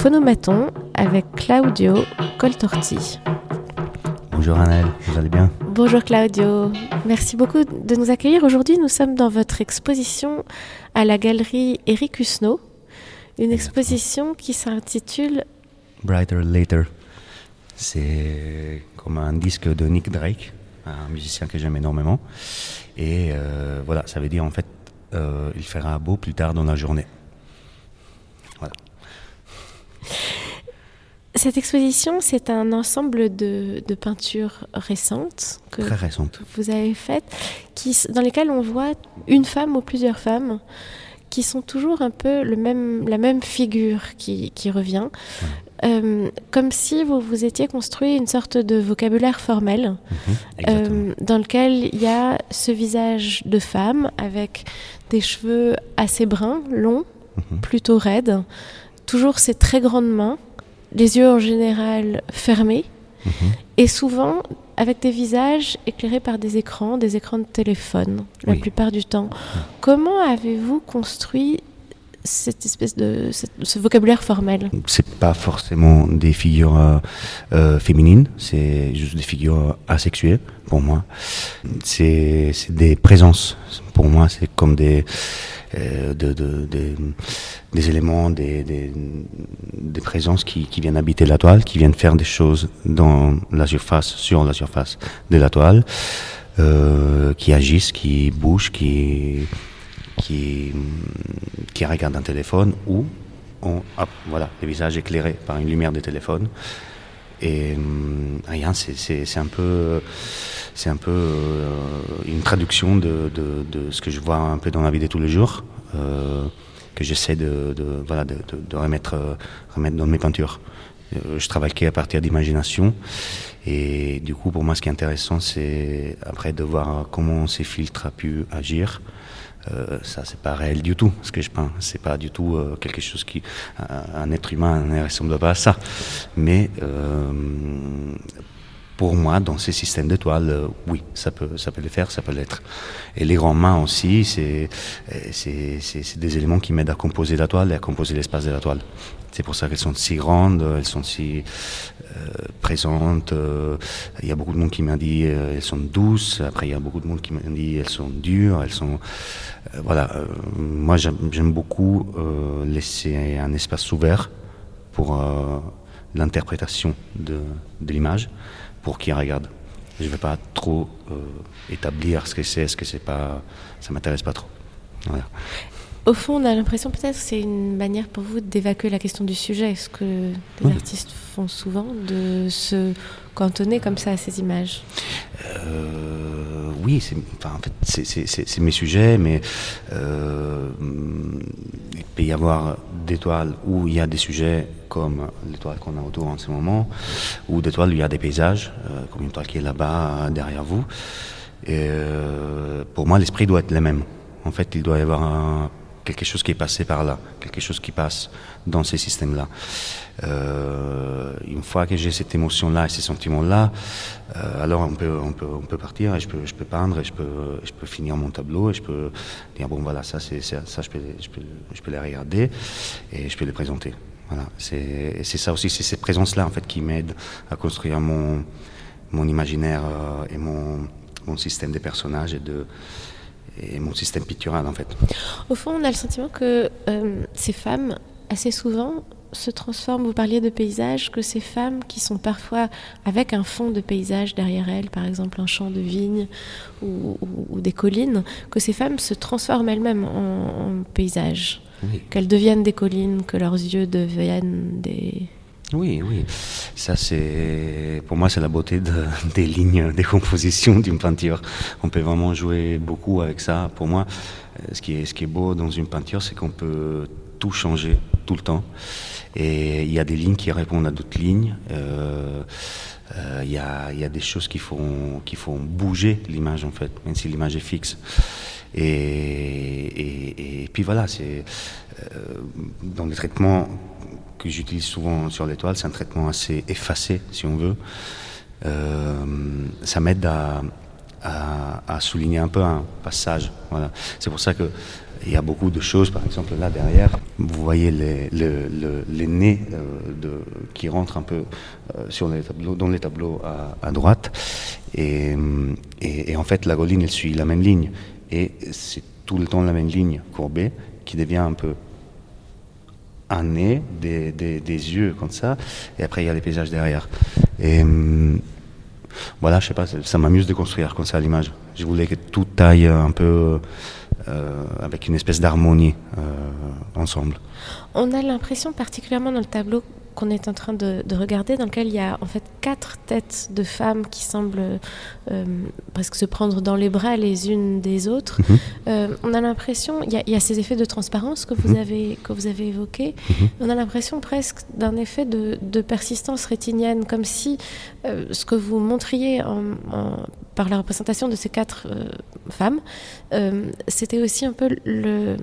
Phonomaton avec Claudio Coltorti. Bonjour Annelle, vous allez bien? Bonjour Claudio, merci beaucoup de nous accueillir. Aujourd'hui, nous sommes dans votre exposition à la galerie Eric Husneau, une exposition qui s'intitule Brighter Later. C'est comme un disque de Nick Drake, un musicien que j'aime énormément. Et euh, voilà, ça veut dire en fait, euh, il fera beau plus tard dans la journée. Cette exposition, c'est un ensemble de, de, peintures récentes que Très récentes. vous avez faites, qui, dans lesquelles on voit une femme ou plusieurs femmes qui sont toujours un peu le même, la même figure qui, qui revient. Euh, comme si vous vous étiez construit une sorte de vocabulaire formel Mhm, euh, dans lequel il y a ce visage de femme avec des cheveux assez bruns, longs, Mhm. plutôt raides, toujours ses très grandes mains, les yeux en général fermés Mhm. et souvent avec des visages éclairés par des écrans, des écrans de téléphone la plupart du temps. Comment avez-vous construit cette espèce de ce vocabulaire formel? C'est pas forcément des figures euh, euh, féminines, c'est juste des figures asexuées pour moi. C'est des présences. Pour moi, c'est comme des, euh, de- de- des- des éléments, des, des, des présences qui, qui viennent habiter la toile, qui viennent faire des choses dans la surface, sur la surface de la toile, euh, qui agissent, qui bougent, qui, qui, qui regardent un téléphone ou ont, hop, voilà, les visages éclairés par une lumière de téléphone. Et hum, rien, c'est un peu, c'est un peu euh, une traduction de, ce que je vois un peu dans la vie de tous les jours, euh, que j'essaie de, euh, remettre dans mes peintures. Je travaille qu'à partir d'imagination. Et du coup, pour moi, ce qui est intéressant, c'est après de voir comment ces filtres ont pu agir. Euh, ça, c'est pas réel du tout, ce que je peins. C'est pas du tout quelque chose qui. Un, être humain ne ressemble pas à ça. Mais pour moi, dans ces systèmes de toile, euh, oui, ça peut, ça peut le faire, ça peut l'être. Et les grands mains aussi, c'est euh, c'est- des éléments qui m'aident à composer la toile et à composer l'espace de la toile. C'est pour ça qu'elles sont si grandes, elles sont si euh, présentes. euh, Il y a beaucoup de monde qui m'a dit euh, elles sont douces. Après, il y a beaucoup de monde qui m'a dit elles sont dures. Elles sont euh, voilà. euh, moi, j'aime beaucoup euh, laisser un espace ouvert pour euh, l'interprétation de l'image pour qui regarde. Je ne vais pas trop euh, établir ce que c'est, ce que c'est pas. Ça m'intéresse pas trop. Voilà. Au fond, on a l'impression peut-être que c'est une manière pour vous d'évacuer la question du sujet, ce que les Oui. artistes font souvent, de se cantonner comme ça à ces images? Euh, oui, c'est, en fait, c'est, mes sujets, mais euh, il peut y avoir des toiles où il y a des sujets comme les toiles qu'on a autour en ce moment, ou des toiles où il y a des paysages, euh, comme une toile qui est là-bas, derrière vous. Euh, pour moi, l'esprit doit être le même. En fait, il doit y avoir un- quelque chose qui est passé par là, quelque chose qui passe dans ces systèmes-là. Euh, une fois que j'ai cette émotion-là et ces sentiments-là, euh, alors on peut, on, peut, on peut partir et je peux, je peux peindre et je peux, je peux finir mon tableau et je peux dire bon voilà ça c'est ça je peux, je peux, je peux les regarder et je peux les présenter. Voilà, c'est c'est ça aussi, c'est ces présences-là en fait qui m'aident à construire mon, mon imaginaire euh, et mon, mon système des personnages et de et mon système pictural en fait. Au fond, on a le sentiment que euh, ces femmes, assez souvent, se transforment. Vous parliez de paysages, que ces femmes qui sont parfois avec un fond de paysage derrière elles, par exemple un champ de vigne ou, ou- ou des collines, que ces femmes se transforment elles-mêmes en, en paysage, Oui. qu'elles deviennent des collines, que leurs yeux deviennent des... Oui, oui. Ça, c'est, pour moi, c'est la beauté de- des lignes, des compositions d'une peinture. On peut vraiment jouer beaucoup avec ça. Pour moi, euh, ce qui est, beau dans une peinture, c'est qu'on peut tout changer tout le temps. Et il y a des lignes qui répondent à d'autres lignes. Euh, euh, Il y, a, des choses qui font, bouger l'image, en fait, même si l'image est fixe. Et, puis voilà, c'est dans les traitements que j'utilise souvent sur l'étoile, c'est un traitement assez effacé, si on veut. Euh, ça m'aide à, à, à souligner un peu un passage. Voilà. C'est pour ça que Il y a beaucoup de choses, par exemple là derrière, vous voyez les, les nez de, qui rentrent un peu sur les tableaux, dans les tableaux à, droite. Et, et, en fait, la goline, elle suit la même ligne. Et c'est tout le temps la même ligne courbée qui devient un peu un nez, des, des, des, yeux comme ça, et après il y a les paysages derrière. Et hum, voilà, je sais pas, ça m'amuse de construire comme ça l'image. Je voulais que tout aille un peu euh, avec une espèce d'harmonie euh, ensemble. On a l'impression, particulièrement dans le tableau qu'on est en train de, regarder, dans lequel il y a en fait quatre têtes de femmes qui semblent euh, presque se prendre dans les bras les unes des autres. Mhm. Euh, on a l'impression, il, y, a ces effets de transparence que vous mhm. avez que vous avez évoqués. Mhm. On a l'impression presque d'un effet de, persistance rétinienne, comme si euh, ce que vous montriez par la représentation de ces quatre femmes, c'était aussi un peu le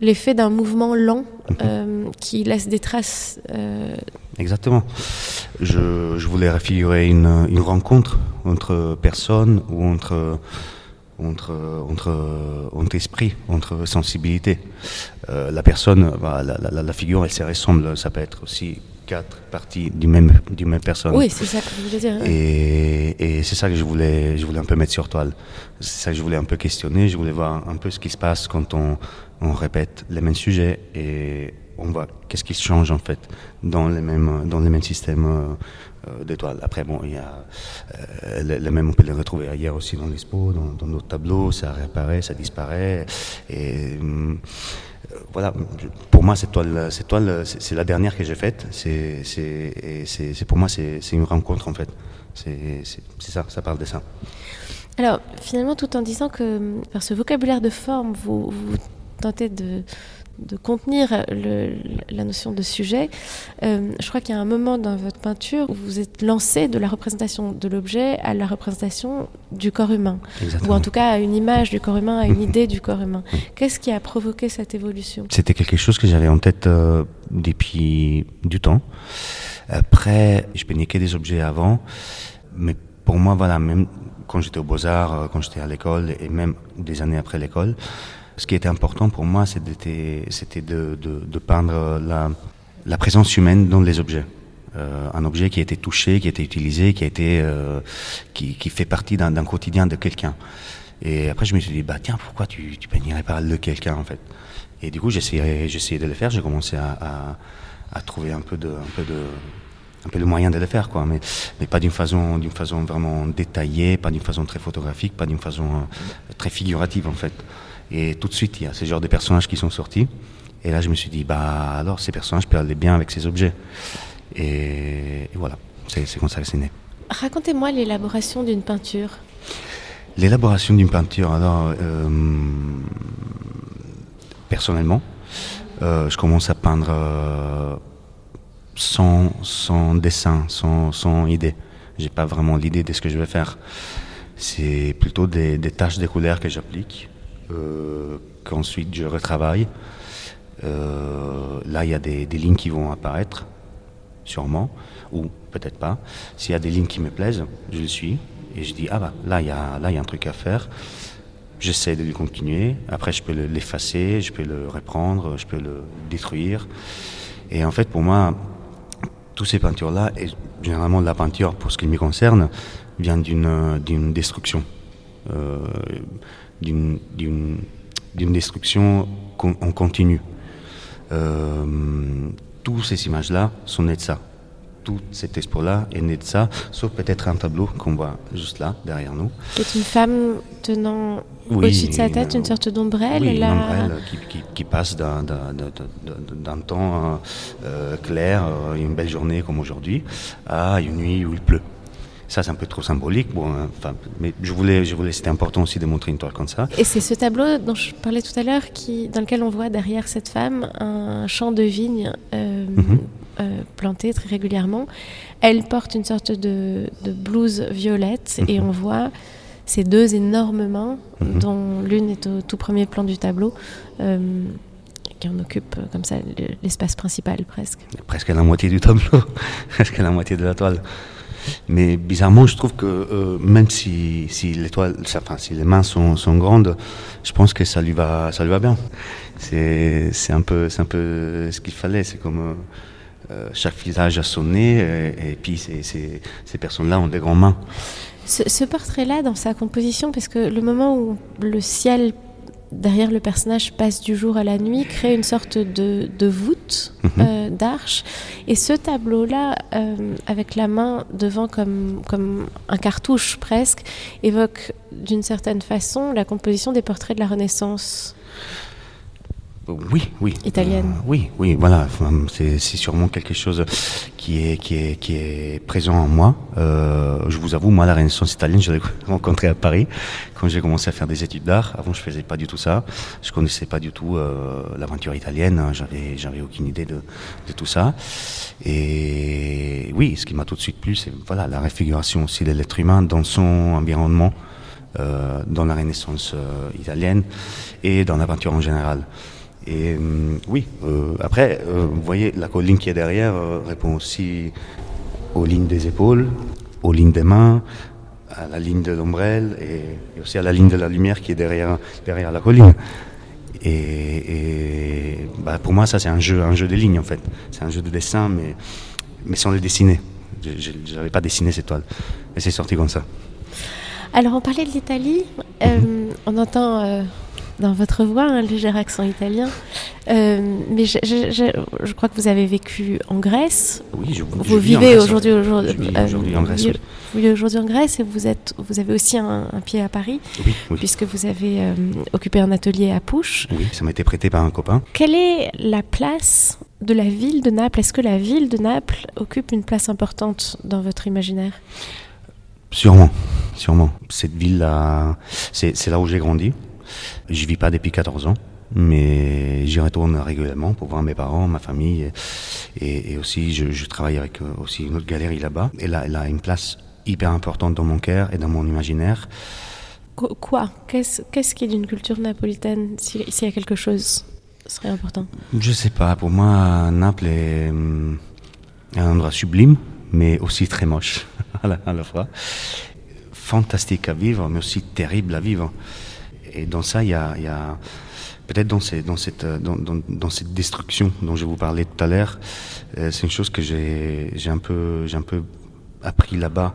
l'effet d'un mouvement lent mhm. euh, qui laisse des traces. Euh, Exactement. Je, je, voulais réfigurer une, une, rencontre entre personnes ou entre, entre, entre, entre esprit, entre sensibilité. Euh, la personne, bah, la, la, la, figure, elle se ressemble. Ça peut être aussi quatre parties du même, du même personne. Oui, c'est ça que je voulais dire. Et, et c'est ça que je voulais, je voulais un peu mettre sur toile. C'est ça que je voulais un peu questionner. Je voulais voir un peu ce qui se passe quand on, on répète les mêmes sujets et on voit qu'est-ce qui change en fait dans les mêmes, dans les mêmes systèmes euh, d'étoiles. Après, bon, il y a euh, mêmes, on peut les retrouver ailleurs aussi dans l'expo, dans, d'autres tableaux, ça réapparaît, ça disparaît. Et euh, voilà, pour moi, cette toile, cette toile c'est la dernière que j'ai faite. C'est, c'est, pour moi, c'est une rencontre en fait. C'est ça, ça parle de ça. Alors, finalement, tout en disant que par ce vocabulaire de forme, vous, vous tentez de, de contenir le, la notion de sujet. Euh, je crois qu'il y a un moment dans votre peinture où vous êtes lancé de la représentation de l'objet à la représentation du corps humain, ou en tout cas à une image du corps humain, à une idée du corps humain. Qu'est-ce qui a provoqué cette évolution? C'était quelque chose que j'avais en tête euh, depuis du temps. Après, je peignais des objets avant, mais pour moi, voilà, même quand j'étais aux Beaux-Arts, euh, quand j'étais à l'école, et même des années après l'école, ce qui était important pour moi, c'était de, peindre la, présence humaine dans les objets. Euh, un objet qui a été touché, qui a été utilisé, qui a été, euh, qui, fait partie d'un quotidien de quelqu'un. Et après, je me suis dit, bah tiens, pourquoi tu, tu peignerais pas le quelqu'un en fait? Et du coup, j'essayais, de le faire. J'ai commencé à, trouver un peu de, un peu de, un peu de moyen de le faire, quoi. Mais, mais pas d'une façon, d'une façon vraiment détaillée, pas d'une façon très photographique, pas d'une façon euh, très figurative en fait. Et tout de suite, il y a ce genre de personnages qui sont sortis. Et là, je me suis dit, bah alors, ces personnages peuvent aller bien avec ces objets. Et, voilà, c'est comme ça que c'est né. Racontez-moi l'élaboration d'une peinture. L'élaboration d'une peinture, alors, euh, personnellement, euh, je commence à peindre euh, sans, sans, dessin, sans, sans idée. J'ai pas vraiment l'idée de ce que je vais faire. C'est plutôt des, des taches de couleurs que j'applique qu'ensuite je retravaille. Euh, là, il y a des, lignes qui vont apparaître, sûrement, ou peut-être pas. S'il y a des lignes qui me plaisent, je le suis et je dis ah bah là il y a là il y a un truc à faire. J'essaie de lui continuer. Après, je peux l'effacer, je peux le reprendre, je peux le détruire. Et en fait, pour moi, toutes ces peintures-là, et généralement la peinture, pour ce qui me concerne, vient d'une destruction. Euh, d'une destruction en continu. Euh, toutes ces images-là sont nées de ça. Tout cet expo-là est né de ça, sauf peut-être un tableau qu'on voit juste là, derrière nous. C'est une femme tenant au-dessus de sa tête une, sorte d'ombrelle. Oui, une ombrelle qui, qui, qui passe d'un temps euh, clair, euh, une belle journée comme aujourd'hui, à une nuit où il pleut. Ça, c'est un peu trop symbolique. Bon, enfin, mais je voulais, je voulais, c'était important aussi de montrer une toile comme ça. Et c'est ce tableau dont je parlais tout à l'heure, qui, dans lequel on voit derrière cette femme un champ de vigne euh, mhm. euh, planté très régulièrement. Elle porte une sorte de, blouse violette et mhm. on voit ces deux énormes mains, mhm. dont l'une est au tout premier plan du tableau. Euh, qui en occupe comme ça l'espace principal presque. Presque la moitié du tableau, presque la moitié de la toile. Mais bizarrement, je trouve que euh, même si, si, les mains sont, sont, grandes, je pense que ça lui va, ça lui va bien. C'est, c'est un peu, c'est un peu ce qu'il fallait. C'est comme euh, euh chaque visage a son nez, et, puis ces, ces, personnes-là ont des grandes mains. Ce portrait-là, dans sa composition, parce que le moment où le ciel derrière le personnage passe du jour à la nuit, crée une sorte de, de voûte -hmm. euh, d'arche. Et ce tableau-là, euh, avec la main devant comme, comme un cartouche presque, évoque d'une certaine façon la composition des portraits de la Renaissance. Oui, oui. Italienne. Euh, oui, oui, voilà. C'est sûrement quelque chose qui est, qui est, qui est présent en moi. Euh, je vous avoue, moi, la Renaissance italienne, je l'ai rencontrée à Paris quand j'ai commencé à faire des études d'art. Avant, je faisais pas du tout ça. Je connaissais pas du tout euh, l'aventure italienne. J'avais, j'avais aucune idée de, de tout ça. Et oui, ce qui m'a tout de suite plu, c'est voilà la réfiguration aussi de l'être humain dans son environnement. Euh, dans la Renaissance euh, italienne et dans la peinture en général. Et euh, oui, euh, après, euh, vous voyez, la colline qui est derrière répond aussi aux lignes des épaules, aux lignes des mains, à la ligne de l'ombrelle et, et, aussi à la ligne de la lumière qui est derrière, derrière la colline. Et, et bah, pour moi, ça, c'est un jeu, un jeu de lignes, en fait. C'est un jeu de dessin, mais, mais sans le dessiner. Je n'avais pas dessiné cette toile. Et c'est sorti comme ça. Alors, on parlait de l'Italie. -hmm. on entend dans votre voix un léger accent italien. Euh, mais je, je, je, je, crois que vous avez vécu en Grèce. Oui, je, vous vivez aujourd'hui aujourd'hui euh, en Grèce. Vous vivez aujourd'hui en Grèce et vous êtes vous avez aussi un, un pied à Paris. Oui, oui. Puisque vous avez euh, occupé un atelier à Pouche. Oui, ça m'a été prêté par un copain. Quelle est la place de la ville de Naples? Est-ce que la ville de Naples occupe une place importante dans votre imaginaire? Sûrement, sûrement. Cette ville-là, c'est là où j'ai grandi. Je vis pas depuis 14 ans, mais j'y retourne régulièrement pour voir mes parents, ma famille, et, et aussi je, je, travaille avec aussi une autre galerie là-bas. Et là, elle a une place hyper importante dans mon cœur et dans mon imaginaire. Quoi? Qu'est-ce qu qui est d'une culture napolitaine? S'il y a quelque chose serait important Je sais pas. Pour moi, Naples est un endroit sublime, mais aussi très moche à la, à la fois. Fantastique à vivre, mais aussi terrible à vivre. Et dans ça, il y a, peut-être dans, cette, destruction dont je vous parlais tout à l'heure, euh, c'est une chose que j'ai un peu, appris là-bas.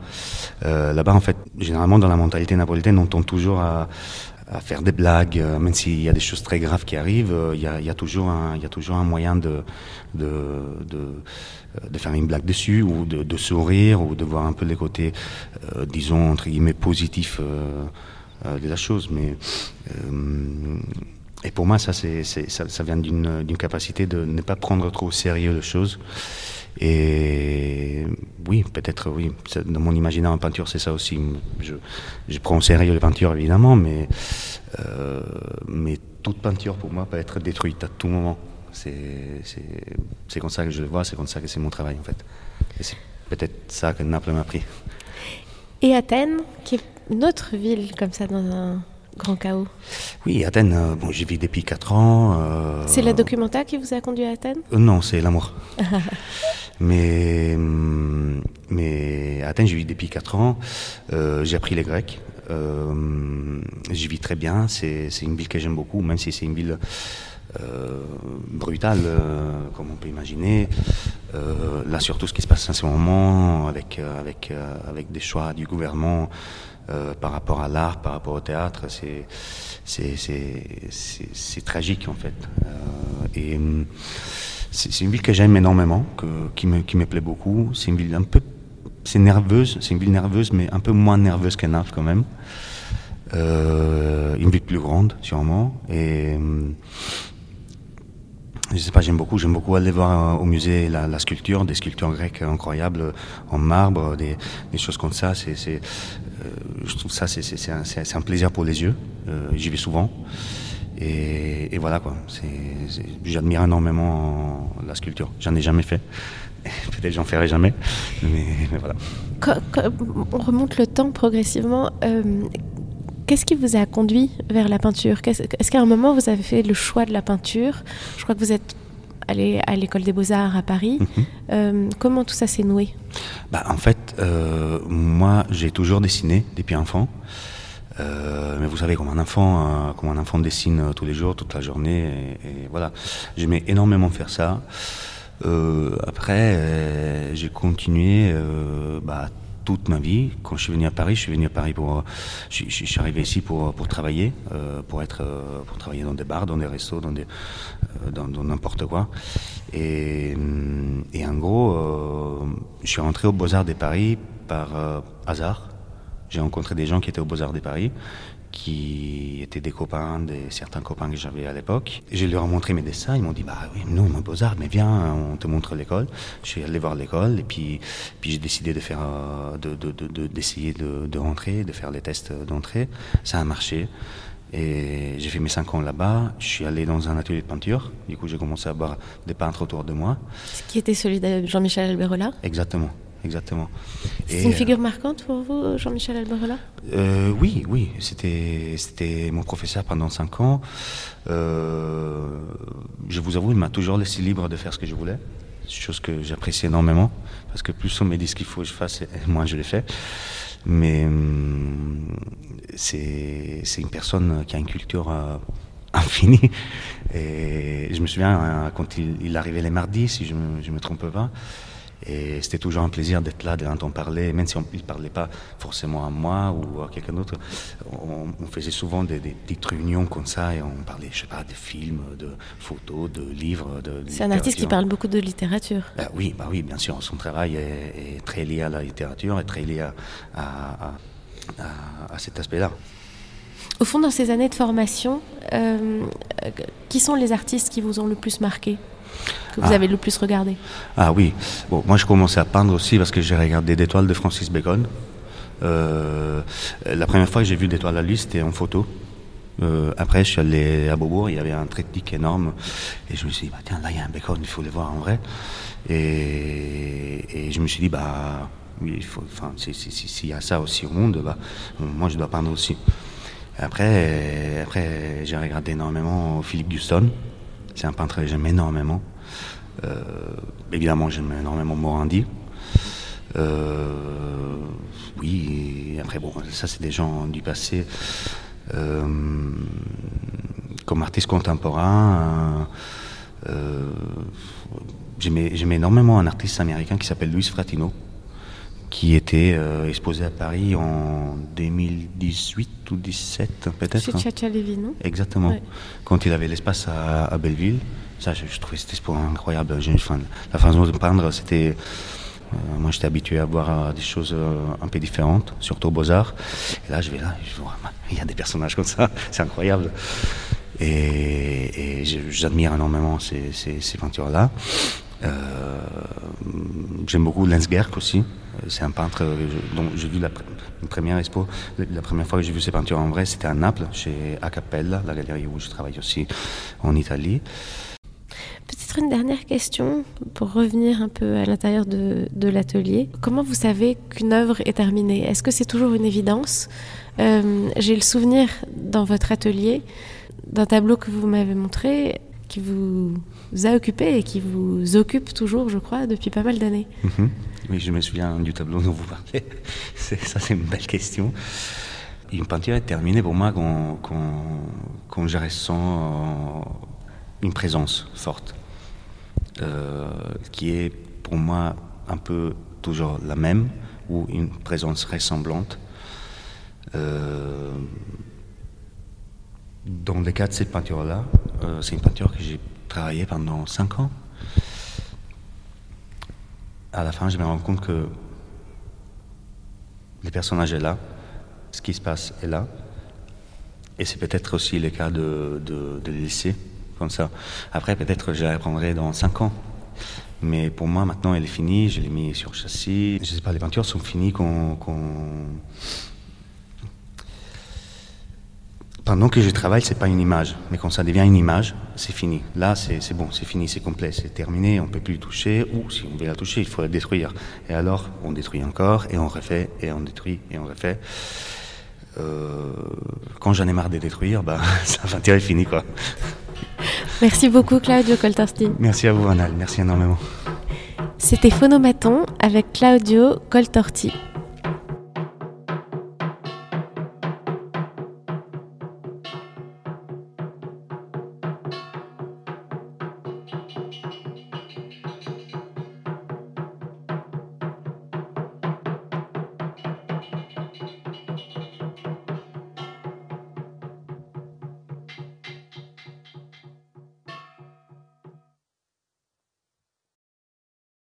Euh, là-bas, en fait, généralement dans la mentalité napolitaine, on tombe toujours à, faire des blagues, euh, même s'il y a des choses très graves qui arrivent, il y a, toujours, un, moyen de, faire une blague dessus, ou de, de, sourire, ou de voir un peu les côtés, disons, entre guillemets, positifs de la chose. Mais, et pour moi, ça, c'est, ça vient d'une capacité de ne pas prendre trop au sérieux les choses. Et oui, peut-être, oui. Dans mon imaginaire en peinture, c'est ça aussi. Je, je, prends au sérieux les peintures, évidemment, mais, euh, mais toute peinture, pour moi, peut être détruite à tout moment. C'est comme ça que je le vois, c'est comme ça que c'est mon travail, en fait. Et c'est peut-être ça que Naples m'a pris. Et Athènes, qui est une autre ville, comme ça, dans un grand chaos? Oui, Athènes, euh, bon, j'y vis depuis 4 ans. Euh... C'est la documenta qui vous a conduit à Athènes? Euh, Non, c'est l'amour. mais, mais à Athènes, j'y vis depuis 4 ans. Euh, j'ai appris les Grecs. j'y vis très bien. C'est une ville que j'aime beaucoup, même si c'est une ville brutale, comme on peut imaginer. là, surtout, ce qui se passe en ce moment, avec, avec, avec des choix du gouvernement. Euh, par rapport à l'art, par rapport au théâtre, c'est tragique en fait. Euh, et c'est une ville que j'aime énormément, qui, me, qui plaît beaucoup. C'est une ville un peu, c'est nerveuse, c'est une ville nerveuse, mais un peu moins nerveuse que Naples quand même. Euh, une ville plus grande sûrement. Et je sais pas, j'aime beaucoup, j'aime beaucoup aller voir au musée la, sculpture, des sculptures grecques incroyables en marbre, des, choses comme ça. Je trouve ça, c'est un, plaisir pour les yeux. Euh, J'y vais souvent. Et, voilà quoi. J'admire énormément la sculpture. J'en ai jamais fait. Peut-être j'en ferai jamais. Mais, voilà. On remonte le temps progressivement. Euh, Qu'est-ce qui vous a conduit vers la peinture? Est-ce qu'à un moment vous avez fait le choix de la peinture? Je crois que vous êtes aller à l'école des beaux-arts à Paris. Mhm. comment tout ça s'est noué? Bah, En fait, moi, j'ai toujours dessiné depuis enfant. mais vous savez, comme un enfant, comme un enfant dessine tous les jours, toute la journée, et, voilà, j'aimais énormément faire ça. après, j'ai continué bah, toute ma vie. Quand je suis venu à Paris, je suis venu à Paris pour, je, suis arrivé ici pour, pour travailler, euh, pour être, euh, pour travailler dans des bars, dans des restos, dans des, euh, dans, n'importe quoi. Et, et, en gros, je suis rentré au Beaux-Arts de Paris par hasard. J'ai rencontré des gens qui étaient au Beaux-Arts de Paris qui étaient des copains, des, certains copains que j'avais à l'époque. Je leur ai montré mes dessins, ils m'ont dit, bah oui, non, mon beaux-arts, mais viens, on te montre l'école. Je suis allé voir l'école et puis, puis j'ai décidé de faire, euh, de, de, d'essayer de, de, rentrer, de faire les tests d'entrée. Ça a marché. Et j'ai fait mes cinq ans là-bas. Je suis allé dans un atelier de peinture. Du coup, j'ai commencé à voir des peintres autour de moi. Ce qui était celui de Jean-Michel Alberola Exactement exactement. C'est une figure marquante pour vous, Jean-Michel Alberola? Euh, Oui, oui. C'était, mon professeur pendant cinq ans. Euh, je vous avoue, il m'a toujours laissé libre de faire ce que je voulais. Chose que j'apprécie énormément. Parce que plus on me dit ce qu'il faut que je fasse, moins je l'ai fait. Mais hum, c'est, une personne qui a une culture euh, infinie. Et je me souviens, quand il, il arrivait les mardis, si je ne me trompe pas, et c'était toujours un plaisir d'être là, de l'entendre parler, même si on, il ne parlait pas forcément à moi ou à quelqu'un d'autre. On, faisait souvent des, petites réunions comme ça et on parlait, je sais pas, de films, de photos, de livres. De, C'est un artiste qui parle beaucoup de littérature. Bah oui, bah oui, bien sûr. Son travail est, très lié à la littérature, est très lié à, à, à, cet aspect-là. Au fond, dans ces années de formation, euh, qui sont les artistes qui vous ont le plus marqué? Que vous ah. avez le plus regardé Ah oui. Bon, moi, je commençais à peindre aussi parce que j'ai regardé des toiles de Francis Bacon. Euh, la première fois que j'ai vu des toiles à lui, c'était en photo. Euh, après, je suis allé à Beaubourg, il y avait un triptyque énorme. Et je me suis dit, bah, tiens, là, il y a un Bacon, il faut le voir en vrai. Et, je me suis dit, bah, oui, s'il y a ça aussi au monde, bah, moi, je dois peindre aussi. Après, après j'ai regardé énormément Philippe Guston. C'est un peintre que j'aime énormément. Euh, évidemment, j'aime énormément Morandi. Euh, oui, après, bon, ça, c'est des gens du passé. Euh, comme artiste contemporain, j'aimais énormément un artiste américain qui s'appelle Luis Fratino qui était euh, exposé à Paris en 2018 ou 2017 peut-être. Chez Chacha Lévy, non? Exactement. Quand il avait l'espace à, Belleville. Ça, je, trouvais cette expo incroyable. la façon de peindre, c'était... Euh, moi, j'étais habitué à voir euh, des choses un peu différentes, surtout aux Beaux-Arts. Et là, je vais là, je vois, il y a des personnages comme ça, c'est incroyable. Et, j'admire énormément ces, ces peintures-là. J'aime beaucoup Lensgerk aussi. C'est un peintre dont j'ai vu la, première expo. La première fois que j'ai vu ses peintures en vrai, c'était à Naples, chez Acapella, la galerie où je travaille aussi en Italie. Peut-être une dernière question pour revenir un peu à l'intérieur de, l'atelier. Comment vous savez qu'une œuvre est terminée? Est-ce que c'est toujours une évidence? Euh, J'ai le souvenir dans votre atelier d'un tableau que vous m'avez montré qui vous a occupé et qui vous occupe toujours, je crois, depuis pas mal d'années. Mhm. Oui, je me souviens du tableau dont vous parlez. ça, c'est une belle question. Une peinture est terminée pour moi quand, quand, je ressens euh, une présence forte, euh, qui est pour moi un peu toujours la même ou une présence ressemblante. Euh, dans le cas de cette peinture-là, c'est une peinture que j'ai travaillée pendant cinq ans à la fin, je me rends compte que le personnage est là, ce qui se passe est là. Et c'est peut-être aussi le cas de, de, laisser comme ça. Après, peut-être je la reprendrai dans cinq ans. Mais pour moi, maintenant, elle est finie. Je l'ai mis sur châssis. Je sais pas, les peintures sont finies pendant que je travaille, c'est pas une image, mais quand ça devient une image, c'est fini. Là, c'est bon, c'est fini, c'est complet, c'est terminé, on peut plus toucher, ou si on veut la toucher, il faut la détruire. Et alors, on détruit encore, et on refait, et on détruit, et on refait. Euh, quand j'en ai marre de détruire, bah, ça va fini, quoi. Merci beaucoup Claudio Coltorti. Merci à vous Anal, merci énormément. C'était Phonomaton avec Claudio Coltorti.